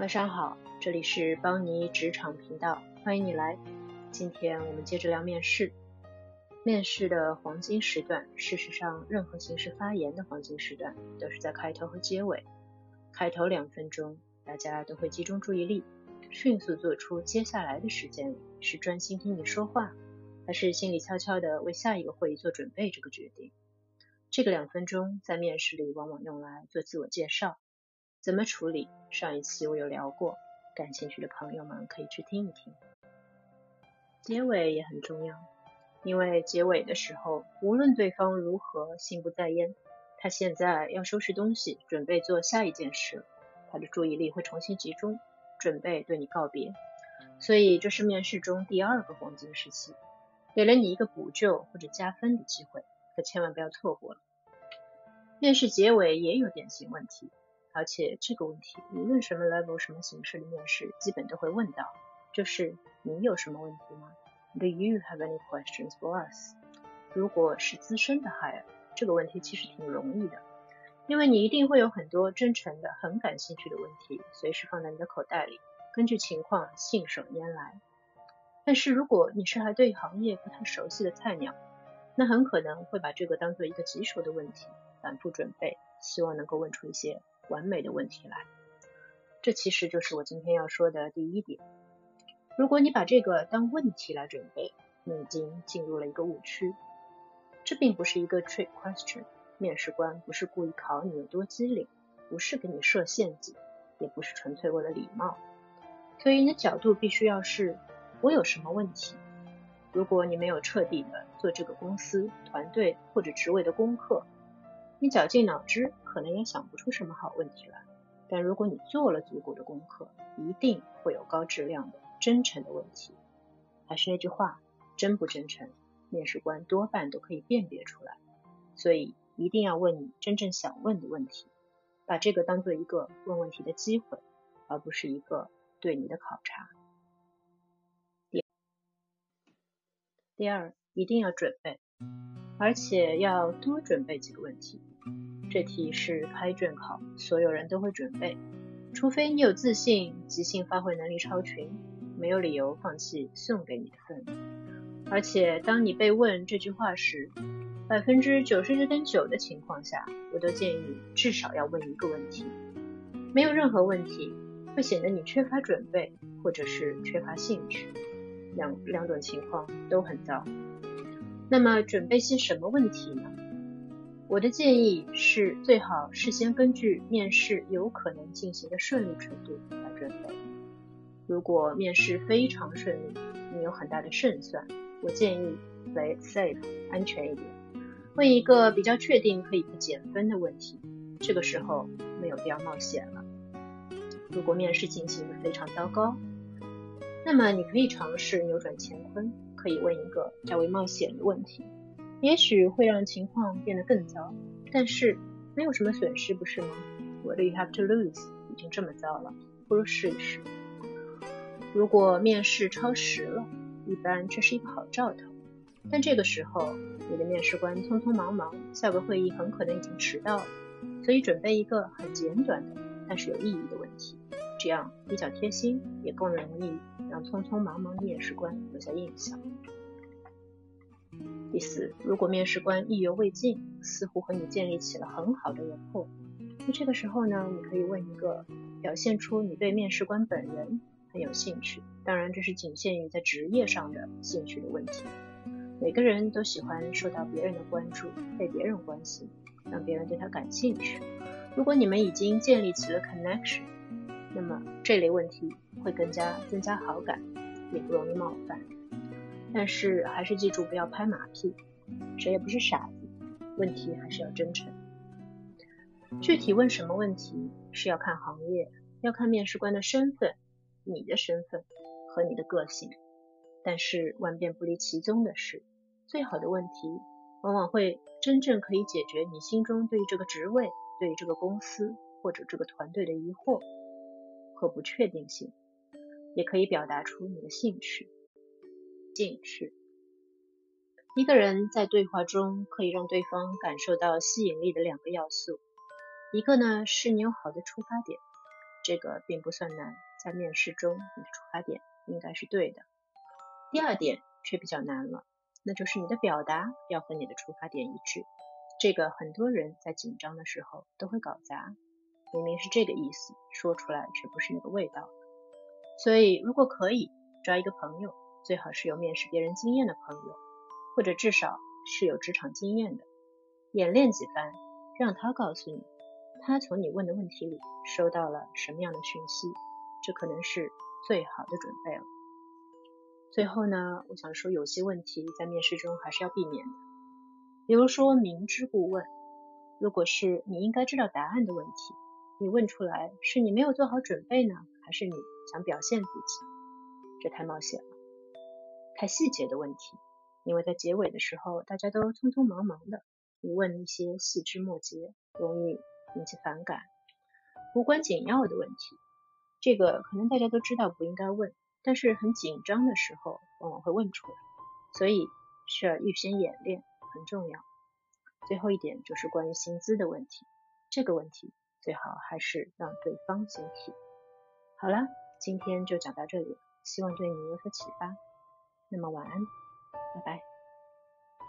晚上好，这里是邦尼职场频道，欢迎你来。今天我们接着聊面试。面试的黄金时段，事实上，任何形式发言的黄金时段都是在开头和结尾。开头两分钟，大家都会集中注意力，迅速做出接下来的时间里是专心听你说话，还是心里悄悄的为下一个会议做准备这个决定。这个两分钟在面试里往往用来做自我介绍，怎么处理？上一期我有聊过，感兴趣的朋友们可以去听一听。结尾也很重要。因为结尾的时候，无论对方如何心不在焉，他现在要收拾东西，准备做下一件事，他的注意力会重新集中，准备对你告别。所以这是面试中第二个黄金时期，给了你一个补救或者加分的机会，可千万不要错过了。面试结尾也有典型问题，而且这个问题无论什么 level、什么形式的面试，基本都会问到，就是你有什么问题吗？Do you have any questions for us？如果是资深的 hire，这个问题其实挺容易的，因为你一定会有很多真诚的、很感兴趣的问题，随时放在你的口袋里，根据情况信手拈来。但是如果你是还对行业不太熟悉的菜鸟，那很可能会把这个当做一个棘手的问题，反复准备，希望能够问出一些完美的问题来。这其实就是我今天要说的第一点。如果你把这个当问题来准备，你已经进入了一个误区。这并不是一个 trick question，面试官不是故意考你有多机灵，不是给你设陷阱，也不是纯粹为了礼貌。所以你的角度必须要是：我有什么问题？如果你没有彻底的做这个公司、团队或者职位的功课，你绞尽脑汁可能也想不出什么好问题来。但如果你做了足够的功课，一定会有高质量的。真诚的问题，还是那句话，真不真诚，面试官多半都可以辨别出来。所以一定要问你真正想问的问题，把这个当做一个问问题的机会，而不是一个对你的考察。第第二，一定要准备，而且要多准备几个问题。这题是开卷考，所有人都会准备，除非你有自信，即兴发挥能力超群。没有理由放弃送给你的份。而且，当你被问这句话时，百分之九十九点九的情况下，我都建议至少要问一个问题。没有任何问题，会显得你缺乏准备，或者是缺乏兴趣。两两种情况都很糟。那么，准备些什么问题呢？我的建议是，最好事先根据面试有可能进行的顺利程度来准备。如果面试非常顺利，你有很大的胜算，我建议 play safe，安全一点，问一个比较确定可以不减分的问题。这个时候没有必要冒险了。如果面试进行的非常糟糕，那么你可以尝试扭转乾坤，可以问一个较为冒险的问题，也许会让情况变得更糟，但是没有什么损失，不是吗？What do you have to lose？已经这么糟了，不如试一试。如果面试超时了，一般这是一个好兆头。但这个时候，你的面试官匆匆忙忙，下个会议很可能已经迟到了。所以准备一个很简短的，但是有意义的问题，这样比较贴心，也更容易让匆匆忙忙的面试官留下印象。第四，如果面试官意犹未尽，似乎和你建立起了很好的人后，那这个时候呢，你可以问一个表现出你对面试官本人。很有兴趣，当然这是仅限于在职业上的兴趣的问题。每个人都喜欢受到别人的关注，被别人关心，让别人对他感兴趣。如果你们已经建立起了 connection，那么这类问题会更加增加好感，也不容易冒犯。但是还是记住不要拍马屁，谁也不是傻子，问题还是要真诚。具体问什么问题是要看行业，要看面试官的身份。你的身份和你的个性，但是万变不离其宗的是，最好的问题往往会真正可以解决你心中对于这个职位、对于这个公司或者这个团队的疑惑和不确定性，也可以表达出你的兴趣。进去，一个人在对话中可以让对方感受到吸引力的两个要素，一个呢是你有好的出发点。这个并不算难，在面试中你的出发点应该是对的。第二点却比较难了，那就是你的表达要和你的出发点一致。这个很多人在紧张的时候都会搞砸，明明是这个意思，说出来却不是那个味道。所以如果可以，抓一个朋友，最好是有面试别人经验的朋友，或者至少是有职场经验的，演练几番，让他告诉你，他从你问的问题里收到了什么样的讯息，这可能是最好的准备了。最后呢，我想说，有些问题在面试中还是要避免的，比如说明知故问。如果是你应该知道答案的问题，你问出来是你没有做好准备呢，还是你想表现自己？这太冒险了。太细节的问题，因为在结尾的时候大家都匆匆忙忙的，你问一些细枝末节，容易引起反感。无关紧要的问题，这个可能大家都知道不应该问。但是很紧张的时候，往往会问出来，所以需要预先演练，很重要。最后一点就是关于薪资的问题，这个问题最好还是让对方先提。好了，今天就讲到这里，希望对你有所启发。那么晚安，拜拜。